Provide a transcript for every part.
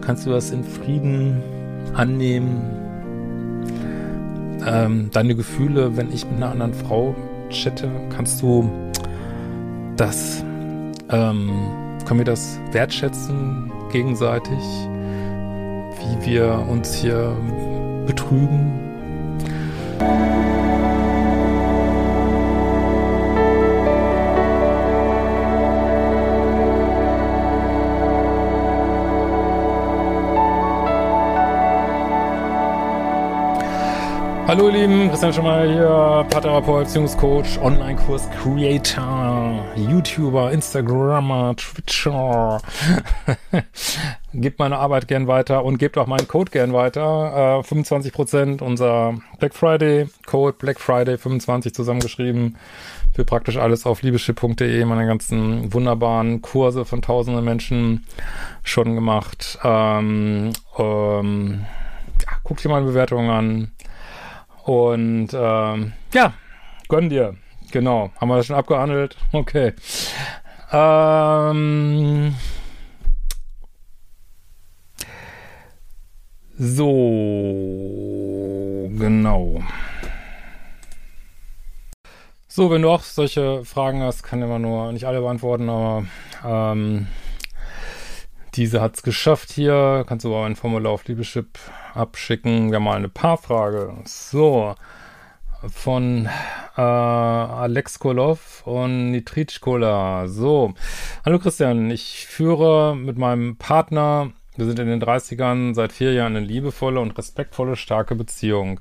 Kannst du das in Frieden annehmen? Ähm, deine Gefühle, wenn ich mit einer anderen Frau chatte, kannst du das, ähm, können wir das wertschätzen gegenseitig, wie wir uns hier betrügen? Hallo ihr Lieben, Christian Schemmer hier, Paartherapeut, Beziehungscoach, Online-Kurs Creator, YouTuber, Instagrammer, Twitcher. gebt meine Arbeit gern weiter und gebt auch meinen Code gern weiter. Äh, 25% unser Black Friday Code, Black Friday 25 zusammengeschrieben. Für praktisch alles auf liebeschip.de, meine ganzen wunderbaren Kurse von tausenden Menschen schon gemacht. Ähm, ähm, ja, guckt dir meine Bewertungen an und ähm, ja, gönn dir. Genau. Haben wir das schon abgehandelt? Okay. Ähm, so, genau. So, wenn du auch solche Fragen hast, kann immer nur nicht alle beantworten, aber ähm, diese hat's geschafft hier. Kannst du aber ein Formular auf Liebeschip abschicken. Wir haben mal eine Paarfrage. So. Von äh, Alex Kolov und Nitritschkola. So. Hallo Christian, ich führe mit meinem Partner, wir sind in den 30ern, seit vier Jahren eine liebevolle und respektvolle, starke Beziehung.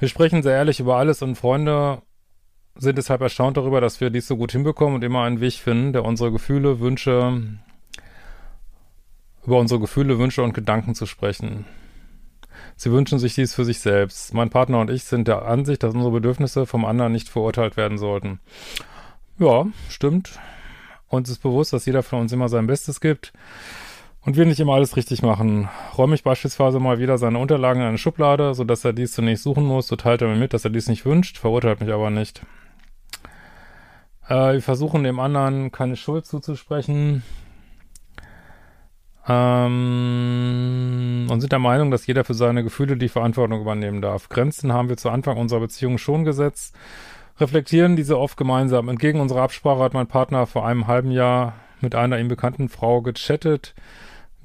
Wir sprechen sehr ehrlich über alles und Freunde sind deshalb erstaunt darüber, dass wir dies so gut hinbekommen und immer einen Weg finden, der unsere Gefühle, Wünsche, über unsere Gefühle, Wünsche und Gedanken zu sprechen. Sie wünschen sich dies für sich selbst. Mein Partner und ich sind der Ansicht, dass unsere Bedürfnisse vom anderen nicht verurteilt werden sollten. Ja, stimmt. Uns ist bewusst, dass jeder von uns immer sein Bestes gibt und wir nicht immer alles richtig machen. Räume ich beispielsweise mal wieder seine Unterlagen in eine Schublade, sodass er dies zunächst suchen muss, so teilt er mir mit, dass er dies nicht wünscht, verurteilt mich aber nicht. Äh, wir versuchen dem anderen keine Schuld zuzusprechen, ähm, und sind der Meinung, dass jeder für seine Gefühle die Verantwortung übernehmen darf. Grenzen haben wir zu Anfang unserer Beziehung schon gesetzt, reflektieren diese oft gemeinsam. Entgegen unserer Absprache hat mein Partner vor einem halben Jahr mit einer ihm bekannten Frau gechattet,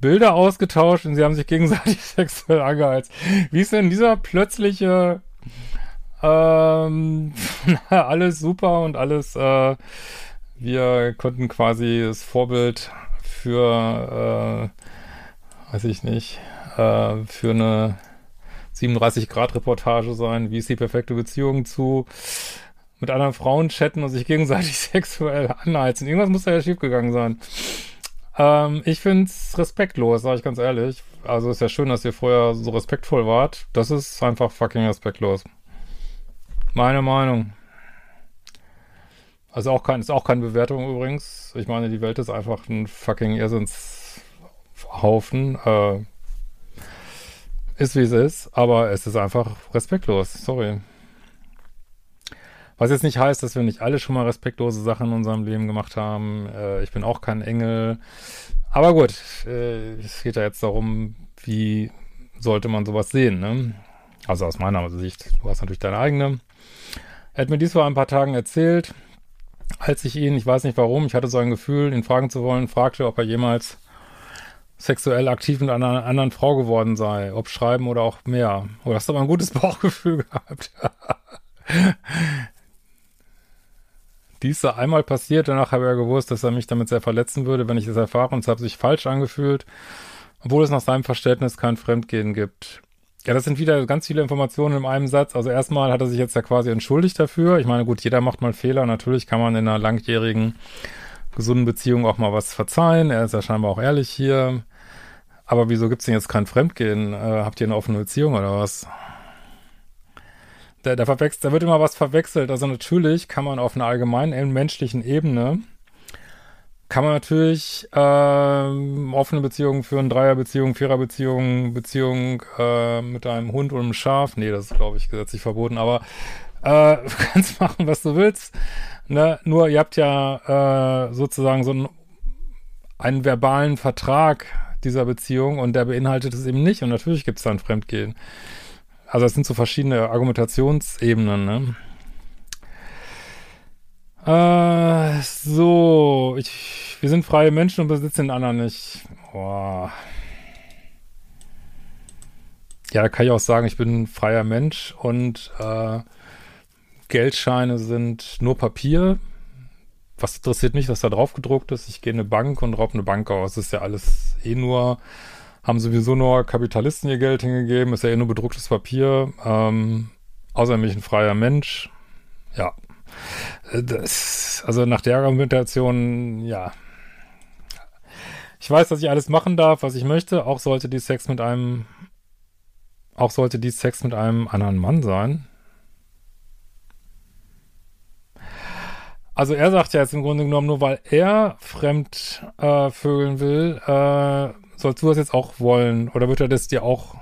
Bilder ausgetauscht und sie haben sich gegenseitig sexuell angeheizt. Wie ist denn dieser plötzliche ähm, alles super und alles äh, wir konnten quasi das Vorbild für, äh, weiß ich nicht, äh, für eine 37-Grad-Reportage sein, wie ist die perfekte Beziehung zu mit anderen Frauen chatten und sich gegenseitig sexuell anheizen. Irgendwas muss da ja schiefgegangen sein. Ähm, ich find's respektlos, sage ich ganz ehrlich. Also ist ja schön, dass ihr vorher so respektvoll wart. Das ist einfach fucking respektlos. Meine Meinung. Also auch kein, ist auch keine Bewertung übrigens. Ich meine, die Welt ist einfach ein fucking Irrsinnshaufen. Äh, ist wie es ist, aber es ist einfach respektlos. Sorry. Was jetzt nicht heißt, dass wir nicht alle schon mal respektlose Sachen in unserem Leben gemacht haben. Äh, ich bin auch kein Engel. Aber gut, äh, es geht ja jetzt darum, wie sollte man sowas sehen, ne? Also aus meiner Sicht. Du hast natürlich deine eigene. Er hat mir dies vor ein paar Tagen erzählt als ich ihn, ich weiß nicht warum, ich hatte so ein Gefühl, ihn fragen zu wollen, fragte, ob er jemals sexuell aktiv mit einer anderen Frau geworden sei, ob schreiben oder auch mehr. Oder hast du aber ein gutes Bauchgefühl gehabt? Dies sei einmal passiert, danach habe er gewusst, dass er mich damit sehr verletzen würde, wenn ich es erfahre und es hat sich falsch angefühlt, obwohl es nach seinem Verständnis kein Fremdgehen gibt. Ja, das sind wieder ganz viele Informationen in einem Satz. Also erstmal hat er sich jetzt ja quasi entschuldigt dafür. Ich meine, gut, jeder macht mal Fehler. Natürlich kann man in einer langjährigen gesunden Beziehung auch mal was verzeihen. Er ist ja scheinbar auch ehrlich hier. Aber wieso gibt's denn jetzt kein Fremdgehen? Äh, habt ihr eine offene Beziehung oder was? Da, da, verwechselt, da wird immer was verwechselt. Also natürlich kann man auf einer allgemeinen menschlichen Ebene kann man natürlich äh, offene Beziehungen führen, Dreierbeziehungen, Viererbeziehungen, Beziehung äh, mit einem Hund und einem Schaf. Nee, das ist, glaube ich, gesetzlich verboten, aber äh, du kannst machen, was du willst. Ne? Nur ihr habt ja äh, sozusagen so einen, einen verbalen Vertrag dieser Beziehung und der beinhaltet es eben nicht. Und natürlich gibt es dann Fremdgehen. Also es sind so verschiedene Argumentationsebenen, ne? Äh, so, ich, wir sind freie Menschen und besitzen den anderen nicht. Boah. Ja, da kann ich auch sagen, ich bin ein freier Mensch und äh, Geldscheine sind nur Papier. Was interessiert mich, was da drauf gedruckt ist? Ich gehe in eine Bank und raub eine Bank aus. Das ist ja alles eh nur, haben sowieso nur Kapitalisten ihr Geld hingegeben, ist ja eh nur bedrucktes Papier. Ähm, außerdem bin ich ein freier Mensch. Ja, das, also nach der Argumentation, ja. Ich weiß, dass ich alles machen darf, was ich möchte. Auch sollte die Sex mit einem, auch sollte die Sex mit einem anderen Mann sein. Also er sagt ja jetzt im Grunde genommen, nur weil er fremd äh, vögeln will, äh, sollst du das jetzt auch wollen? Oder wird er das dir auch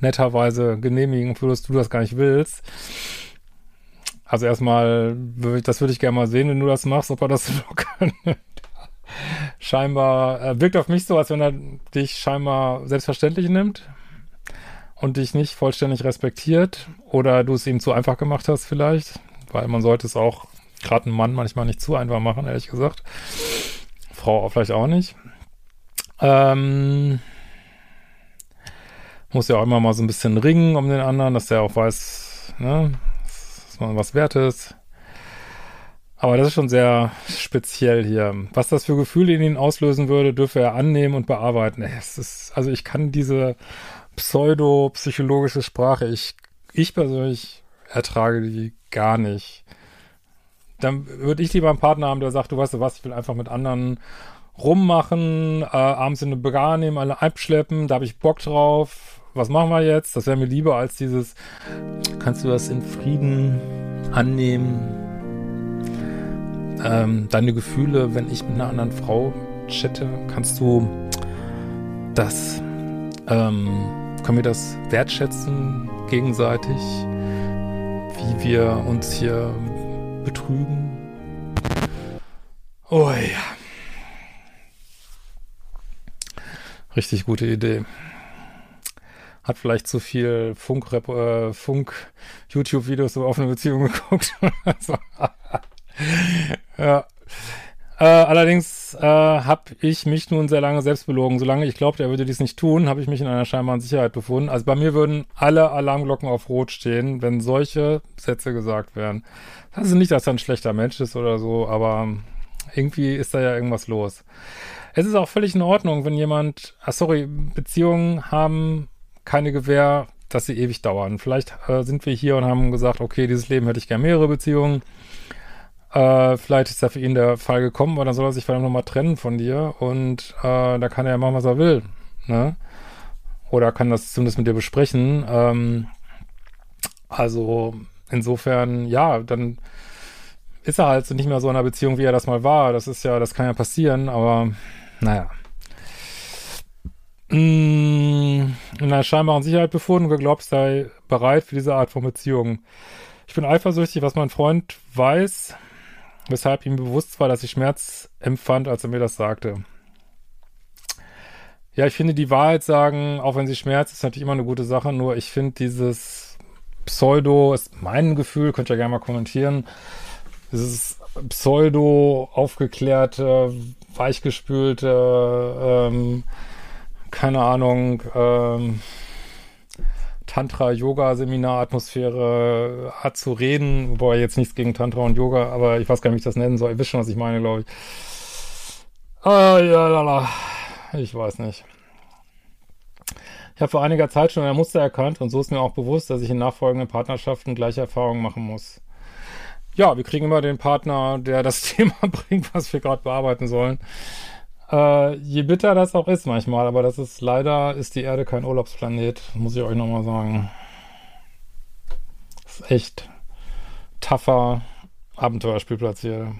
netterweise genehmigen, obwohl du das gar nicht willst? Also erstmal, das würde ich gerne mal sehen, wenn du das machst, ob er das so kann. scheinbar, äh, wirkt auf mich so, als wenn er dich scheinbar selbstverständlich nimmt und dich nicht vollständig respektiert oder du es ihm zu einfach gemacht hast vielleicht, weil man sollte es auch gerade einen Mann manchmal nicht zu einfach machen, ehrlich gesagt. Frau auch vielleicht auch nicht. Ähm, muss ja auch immer mal so ein bisschen ringen um den anderen, dass der auch weiß, ne, man was wert ist. Aber das ist schon sehr speziell hier. Was das für Gefühle in ihn auslösen würde, dürfe er annehmen und bearbeiten. Es ist, also ich kann diese pseudo-psychologische Sprache, ich, ich persönlich ertrage die gar nicht. Dann würde ich lieber einen Partner haben, der sagt, du weißt was, ich will einfach mit anderen rummachen, äh, abends in eine Bar nehmen, alle abschleppen, da habe ich Bock drauf, was machen wir jetzt? Das wäre mir lieber als dieses, kannst du das in Frieden annehmen? Ähm, deine Gefühle, wenn ich mit einer anderen Frau chatte, kannst du das, ähm, können wir das wertschätzen gegenseitig, wie wir uns hier betrügen? Oh ja. Richtig gute Idee hat vielleicht zu viel Funk, äh, Funk YouTube-Videos über offene Beziehungen geguckt. ja. Äh, allerdings äh, habe ich mich nun sehr lange selbst belogen. Solange ich glaubte, er würde dies nicht tun, habe ich mich in einer scheinbaren Sicherheit befunden. Also bei mir würden alle Alarmglocken auf Rot stehen, wenn solche Sätze gesagt werden. Das ist nicht, dass er ein schlechter Mensch ist oder so, aber irgendwie ist da ja irgendwas los. Es ist auch völlig in Ordnung, wenn jemand, ah, sorry, Beziehungen haben keine Gewähr, dass sie ewig dauern. Vielleicht äh, sind wir hier und haben gesagt, okay, dieses Leben hätte ich gerne mehrere Beziehungen. Äh, vielleicht ist da für ihn der Fall gekommen, aber dann soll er sich vielleicht nochmal trennen von dir und äh, da kann er ja machen, was er will. Ne? Oder kann das zumindest mit dir besprechen. Ähm, also insofern, ja, dann ist er halt nicht mehr so in einer Beziehung, wie er das mal war. Das ist ja, das kann ja passieren, aber naja in einer scheinbaren Sicherheit befunden und geglaubt sei bereit für diese Art von Beziehung. Ich bin eifersüchtig, was mein Freund weiß, weshalb ihm bewusst war, dass ich Schmerz empfand, als er mir das sagte. Ja, ich finde, die Wahrheit sagen, auch wenn sie schmerzt, ist natürlich immer eine gute Sache, nur ich finde dieses Pseudo, ist mein Gefühl, könnt ihr gerne mal kommentieren, dieses Pseudo aufgeklärte, weichgespülte, ähm, keine Ahnung, ähm, Tantra-Yoga-Seminar-Atmosphäre hat zu reden, wobei jetzt nichts gegen Tantra und Yoga, aber ich weiß gar nicht, wie ich das nennen soll. Ihr wisst schon, was ich meine, glaube ich. Ah, ja, lala. Ich weiß nicht. Ich habe vor einiger Zeit schon ein Muster erkannt und so ist mir auch bewusst, dass ich in nachfolgenden Partnerschaften gleiche Erfahrungen machen muss. ja, wir kriegen immer den Partner, der das Thema bringt, was wir gerade bearbeiten sollen. Äh, je bitter das auch ist manchmal, aber das ist leider, ist die Erde kein Urlaubsplanet, muss ich euch nochmal sagen. Das ist echt tougher Abenteuerspielplatz hier.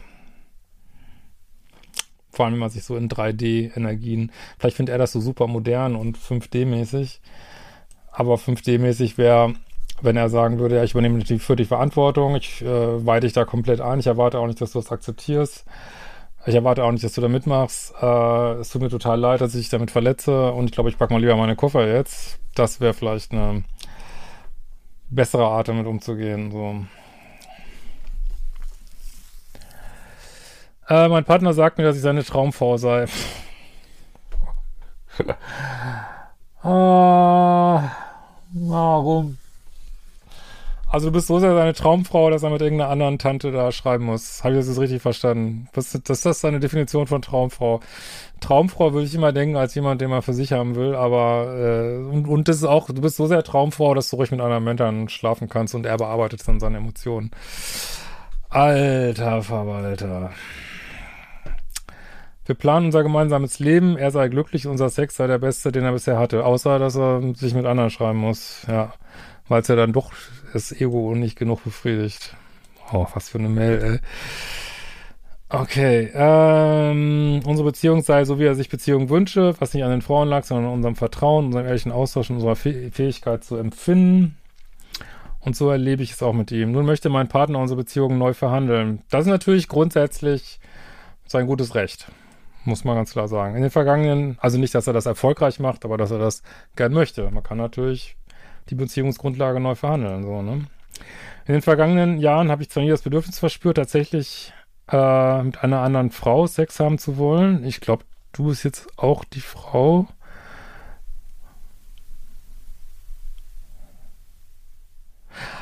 Vor allem, wenn man sich so in 3D-Energien, vielleicht findet er das so super modern und 5D-mäßig. Aber 5D-mäßig wäre, wenn er sagen würde, ja, ich übernehme die für die Verantwortung, ich äh, weite dich da komplett ein, ich erwarte auch nicht, dass du das akzeptierst. Ich erwarte auch nicht, dass du da mitmachst. Äh, es tut mir total leid, dass ich damit verletze und ich glaube, ich packe mal lieber meine Koffer jetzt. Das wäre vielleicht eine bessere Art, damit umzugehen. So. Äh, mein Partner sagt mir, dass ich seine Traumfrau sei. ah, warum? Also du bist so sehr seine Traumfrau, dass er mit irgendeiner anderen Tante da schreiben muss. Habe ich das jetzt richtig verstanden? Was, das ist das seine Definition von Traumfrau. Traumfrau würde ich immer denken als jemand, den man für sich haben will, aber äh, und, und das ist auch, du bist so sehr Traumfrau, dass du ruhig mit anderen Männern schlafen kannst und er bearbeitet dann seine Emotionen. Alter Verwalter. Wir planen unser gemeinsames Leben, er sei glücklich, unser Sex sei der beste, den er bisher hatte, außer dass er sich mit anderen schreiben muss, ja, weil es ja dann doch das Ego nicht genug befriedigt. Oh, was für eine Mail, ey. Okay, ähm, unsere Beziehung sei so, wie er sich Beziehung wünsche, was nicht an den Frauen lag, sondern an unserem Vertrauen, unserem ehrlichen Austausch und unserer Fähigkeit zu empfinden. Und so erlebe ich es auch mit ihm. Nun möchte mein Partner unsere Beziehung neu verhandeln. Das ist natürlich grundsätzlich sein gutes Recht. Muss man ganz klar sagen. In den vergangenen, also nicht, dass er das erfolgreich macht, aber dass er das gern möchte. Man kann natürlich die Beziehungsgrundlage neu verhandeln. So, ne? In den vergangenen Jahren habe ich zwar nie das Bedürfnis verspürt, tatsächlich äh, mit einer anderen Frau Sex haben zu wollen. Ich glaube, du bist jetzt auch die Frau.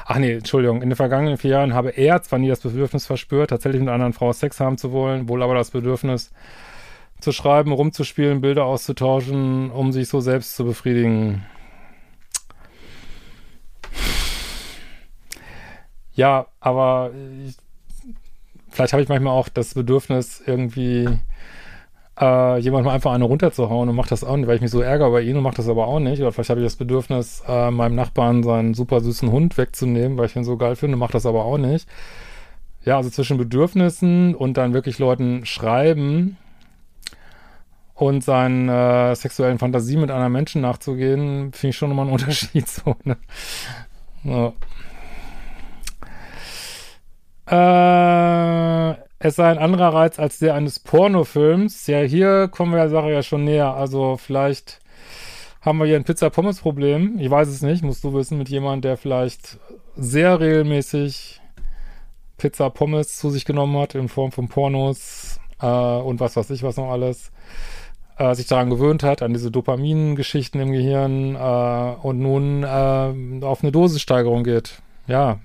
Ach nee, Entschuldigung. In den vergangenen vier Jahren habe er zwar nie das Bedürfnis verspürt, tatsächlich mit einer anderen Frau Sex haben zu wollen, wohl aber das Bedürfnis zu schreiben, rumzuspielen, Bilder auszutauschen, um sich so selbst zu befriedigen. Ja, aber ich, vielleicht habe ich manchmal auch das Bedürfnis, irgendwie äh, jemandem einfach eine runterzuhauen und macht das auch nicht, weil ich mich so ärgere bei ihm und macht das aber auch nicht. Oder vielleicht habe ich das Bedürfnis, äh, meinem Nachbarn seinen super süßen Hund wegzunehmen, weil ich ihn so geil finde, macht das aber auch nicht. Ja, also zwischen Bedürfnissen und dann wirklich Leuten schreiben und seinen äh, sexuellen Fantasien mit anderen Menschen nachzugehen, finde ich schon nochmal einen Unterschied. So, ne? ja. Äh, es sei ein anderer Reiz als der eines Pornofilms. Ja, hier kommen wir der Sache ja schon näher. Also vielleicht haben wir hier ein Pizza-Pommes-Problem. Ich weiß es nicht, musst du wissen, mit jemandem, der vielleicht sehr regelmäßig Pizza-Pommes zu sich genommen hat in Form von Pornos äh, und was weiß ich, was noch alles. Äh, sich daran gewöhnt hat, an diese Dopamin-Geschichten im Gehirn äh, und nun äh, auf eine Dosissteigerung geht. Ja,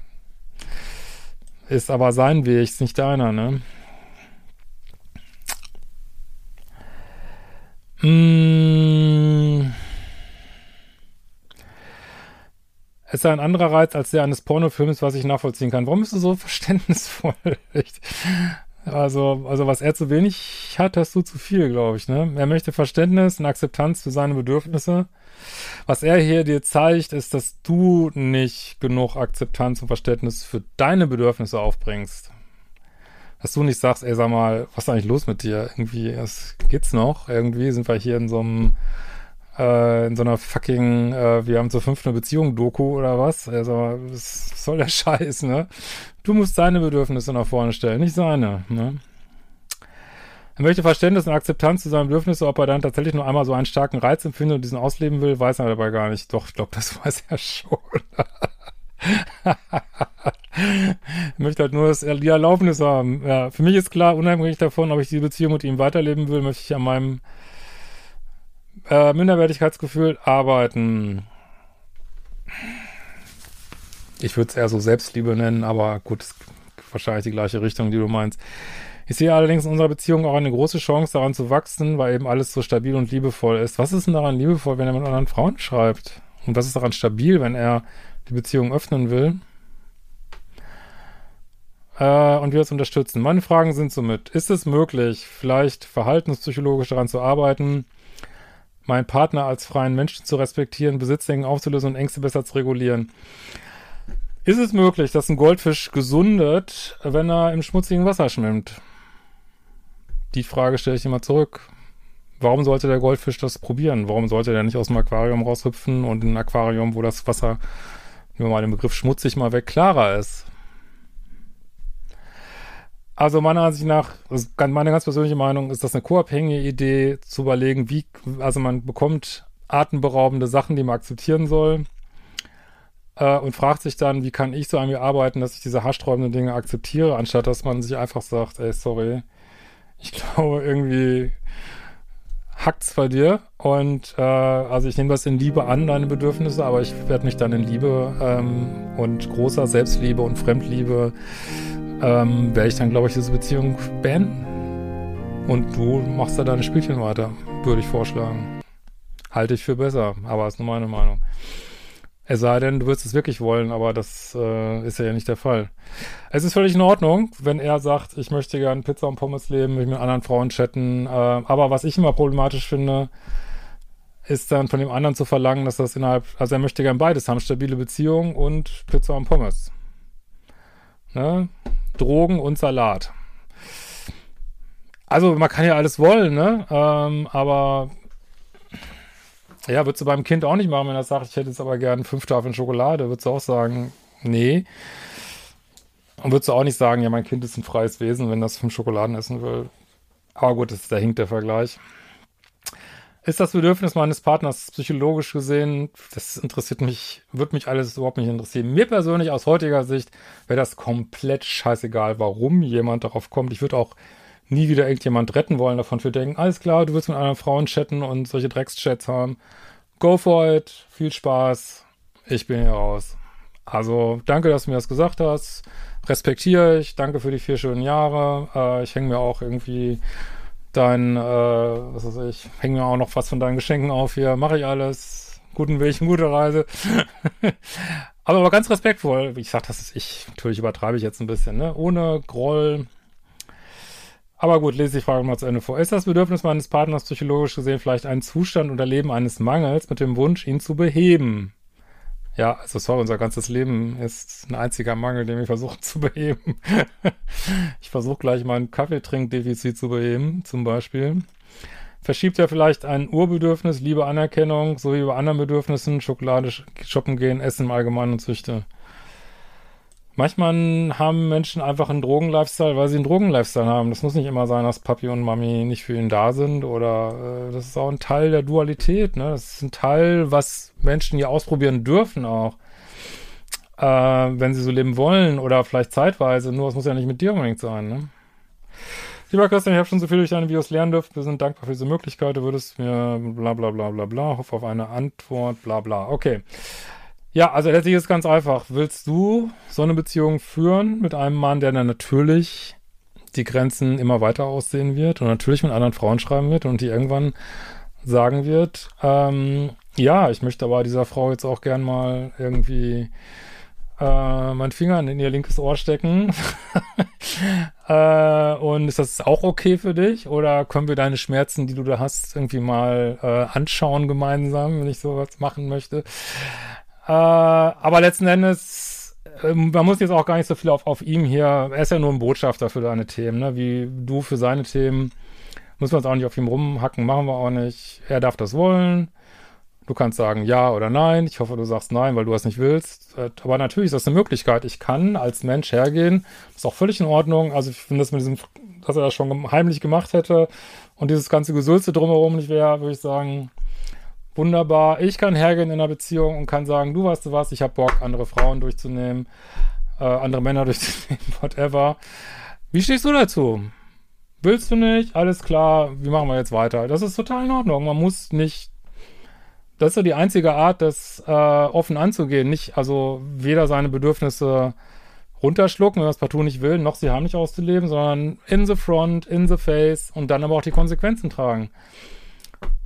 ist aber sein Weg, ist nicht deiner, ne? Mmh. Es ist ein anderer Reiz als der eines Pornofilms, was ich nachvollziehen kann. Warum bist du so verständnisvoll? Also, also was er zu wenig hat, hast du zu viel, glaube ich. Ne? Er möchte Verständnis und Akzeptanz für seine Bedürfnisse. Was er hier dir zeigt, ist, dass du nicht genug Akzeptanz und Verständnis für deine Bedürfnisse aufbringst. Dass du nicht sagst, ey, sag mal, was ist eigentlich los mit dir? Irgendwie, es geht's noch. Irgendwie sind wir hier in so einem, äh, in so einer fucking, äh, wir haben zur fünften Beziehung Doku oder was? Also, was soll der Scheiß, ne? Du musst deine Bedürfnisse nach vorne stellen, nicht seine, ne? Er möchte Verständnis und Akzeptanz zu seinen Bedürfnissen, ob er dann tatsächlich nur einmal so einen starken Reiz empfindet und diesen ausleben will, weiß er dabei gar nicht. Doch, ich glaube, das weiß er schon. er möchte halt nur das, die Erlaubnis haben. Ja, für mich ist klar, unabhängig davon, ob ich die Beziehung mit ihm weiterleben will, möchte ich an meinem äh, Minderwertigkeitsgefühl arbeiten. Ich würde es eher so Selbstliebe nennen, aber gut, ist wahrscheinlich die gleiche Richtung, die du meinst. Ich sehe allerdings in unserer Beziehung auch eine große Chance, daran zu wachsen, weil eben alles so stabil und liebevoll ist. Was ist denn daran liebevoll, wenn er mit anderen Frauen schreibt? Und was ist daran stabil, wenn er die Beziehung öffnen will? äh, und wir es unterstützen. Meine Fragen sind somit, ist es möglich, vielleicht verhaltenspsychologisch daran zu arbeiten, meinen Partner als freien Menschen zu respektieren, Besitzdenken aufzulösen und Ängste besser zu regulieren? Ist es möglich, dass ein Goldfisch gesundet, wenn er im schmutzigen Wasser schwimmt? Die Frage stelle ich immer zurück. Warum sollte der Goldfisch das probieren? Warum sollte der nicht aus dem Aquarium raushüpfen und in ein Aquarium, wo das Wasser, nehmen wir mal den Begriff schmutzig mal weg, klarer ist? Also meiner Ansicht nach, meine ganz persönliche Meinung, ist das eine co-abhängige Idee, zu überlegen, wie, also man bekommt atemberaubende Sachen, die man akzeptieren soll äh, und fragt sich dann, wie kann ich so an mir arbeiten, dass ich diese haarsträubenden Dinge akzeptiere, anstatt dass man sich einfach sagt, ey, sorry, ich glaube irgendwie hackt's bei dir. Und äh, also ich nehme das in Liebe an, deine Bedürfnisse, aber ich werde mich dann in Liebe ähm, und großer Selbstliebe und Fremdliebe ähm, werde ich dann, glaube ich, diese Beziehung beenden. Und du machst da deine Spielchen weiter, würde ich vorschlagen. Halte ich für besser, aber ist nur meine Meinung. Es sei denn, du würdest es wirklich wollen, aber das äh, ist ja nicht der Fall. Es ist völlig in Ordnung, wenn er sagt, ich möchte gerne Pizza und Pommes leben, mich mit anderen Frauen chatten. Äh, aber was ich immer problematisch finde, ist dann von dem anderen zu verlangen, dass das innerhalb, also er möchte gerne beides haben, stabile Beziehung und Pizza und Pommes. Ne? Drogen und Salat. Also man kann ja alles wollen, ne? Ähm, aber ja, würdest du beim Kind auch nicht machen, wenn er sagt, ich hätte jetzt aber gern fünf Tafeln Schokolade, würdest du auch sagen, nee. Und würdest du auch nicht sagen, ja, mein Kind ist ein freies Wesen, wenn das fünf Schokoladen essen will. Aber gut, das, da hinkt der Vergleich. Ist das Bedürfnis meines Partners psychologisch gesehen, das interessiert mich, wird mich alles überhaupt nicht interessieren. Mir persönlich aus heutiger Sicht wäre das komplett scheißegal, warum jemand darauf kommt. Ich würde auch nie wieder irgendjemand retten wollen davon für denken, alles klar, du willst mit anderen Frauen chatten und solche Dreckschats haben. Go for it, viel Spaß, ich bin hier raus. Also danke, dass du mir das gesagt hast, respektiere ich, danke für die vier schönen Jahre. Äh, ich hänge mir auch irgendwie dein, äh, was weiß ich, hänge mir auch noch was von deinen Geschenken auf hier, mache ich alles, guten Weg, gute Reise. aber, aber ganz respektvoll, ich sag, das ist ich, natürlich übertreibe ich jetzt ein bisschen, ne? Ohne Groll, aber gut, lese die Frage mal zu Ende vor. Ist das Bedürfnis meines Partners psychologisch gesehen vielleicht ein Zustand oder Leben eines Mangels mit dem Wunsch, ihn zu beheben? Ja, also sorry, unser ganzes Leben ist ein einziger Mangel, den wir versuchen zu beheben. ich versuche gleich mein Kaffeetrinkdefizit zu beheben, zum Beispiel. Verschiebt er vielleicht ein Urbedürfnis, Liebe, Anerkennung, sowie bei anderen Bedürfnissen, Schokolade, shoppen gehen, Essen im Allgemeinen und Züchte? Manchmal haben Menschen einfach einen Drogen-Lifestyle, weil sie einen Drogen-Lifestyle haben. Das muss nicht immer sein, dass Papi und Mami nicht für ihn da sind oder äh, das ist auch ein Teil der Dualität. Ne? Das ist ein Teil, was Menschen hier ausprobieren dürfen auch, äh, wenn sie so leben wollen oder vielleicht zeitweise. Nur es muss ja nicht mit dir unbedingt sein. Ne? Lieber Christian, ich habe schon so viel durch deine Videos lernen dürfen. Wir sind dankbar für diese Möglichkeit. Du würdest mir bla bla bla bla bla, hoffe auf eine Antwort, bla bla. Okay. Ja, also letztlich ist es ganz einfach. Willst du so eine Beziehung führen mit einem Mann, der dann natürlich die Grenzen immer weiter aussehen wird und natürlich mit anderen Frauen schreiben wird und die irgendwann sagen wird, ähm, ja, ich möchte aber dieser Frau jetzt auch gern mal irgendwie äh, meinen Finger in ihr linkes Ohr stecken. äh, und ist das auch okay für dich? Oder können wir deine Schmerzen, die du da hast, irgendwie mal äh, anschauen gemeinsam, wenn ich sowas machen möchte? Äh, aber letzten Endes, äh, man muss jetzt auch gar nicht so viel auf, auf ihm hier, er ist ja nur ein Botschafter für deine Themen, ne? wie du für seine Themen. Muss man uns auch nicht auf ihm rumhacken, machen wir auch nicht. Er darf das wollen. Du kannst sagen ja oder nein. Ich hoffe, du sagst nein, weil du das nicht willst. Äh, aber natürlich ist das eine Möglichkeit. Ich kann als Mensch hergehen. Ist auch völlig in Ordnung. Also ich finde das mit diesem, dass er das schon heimlich gemacht hätte und dieses ganze Gesülze drumherum nicht wäre, würde ich sagen, wunderbar. Ich kann hergehen in einer Beziehung und kann sagen, du weißt du was, ich habe Bock, andere Frauen durchzunehmen, äh, andere Männer durchzunehmen, whatever. Wie stehst du dazu? Willst du nicht? Alles klar, wie machen wir jetzt weiter? Das ist total in Ordnung. Man muss nicht. Das ist so die einzige Art, das äh, offen anzugehen. Nicht, also weder seine Bedürfnisse runterschlucken, wenn man es partout nicht will, noch sie haben nicht auszuleben, sondern in the front, in the face und dann aber auch die Konsequenzen tragen.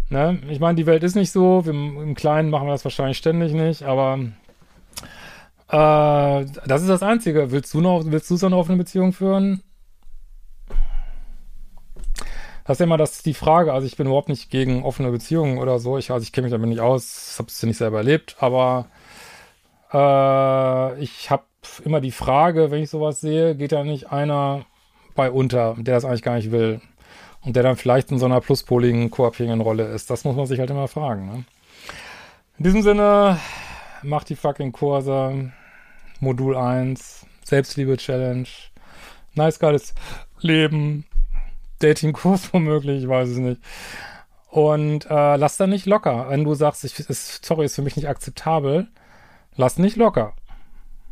Ne? Ich meine, die Welt ist nicht so. Wir, Im Kleinen machen wir das wahrscheinlich ständig nicht, aber Äh, das ist das Einzige. Willst du noch, willst du so eine offene Beziehung führen? Das ist ja immer das, die Frage. Also ich bin überhaupt nicht gegen offene Beziehungen oder so. Ich, also ich kenne mich damit nicht aus, habe es nicht selber erlebt, aber äh, ich habe immer die Frage, wenn ich sowas sehe, geht da nicht einer bei unter, der das eigentlich gar nicht will und der dann vielleicht in so einer pluspoligen, koabhängigen Rolle ist. Das muss man sich halt immer fragen. Ne? In diesem Sinne, macht die fucking Kurse. Modul 1, Selbstliebe-Challenge. Nice, geiles Leben. Dating-Kurs womöglich, ich weiß es nicht. Und äh, lass da nicht locker. Wenn du sagst, ich, ist, sorry, ist für mich nicht akzeptabel, lass nicht locker.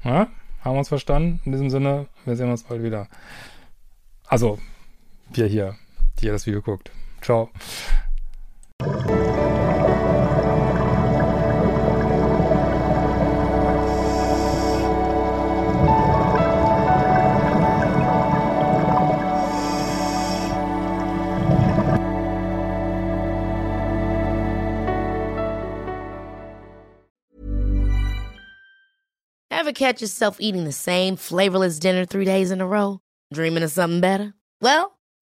Ja? Haben wir uns verstanden? In diesem Sinne, wir sehen uns bald wieder. Also, wir hier, ihr das Video guckt. Ciao. Ever catch yourself eating the same flavorless dinner three days in a row? Dreaming of something better? Well,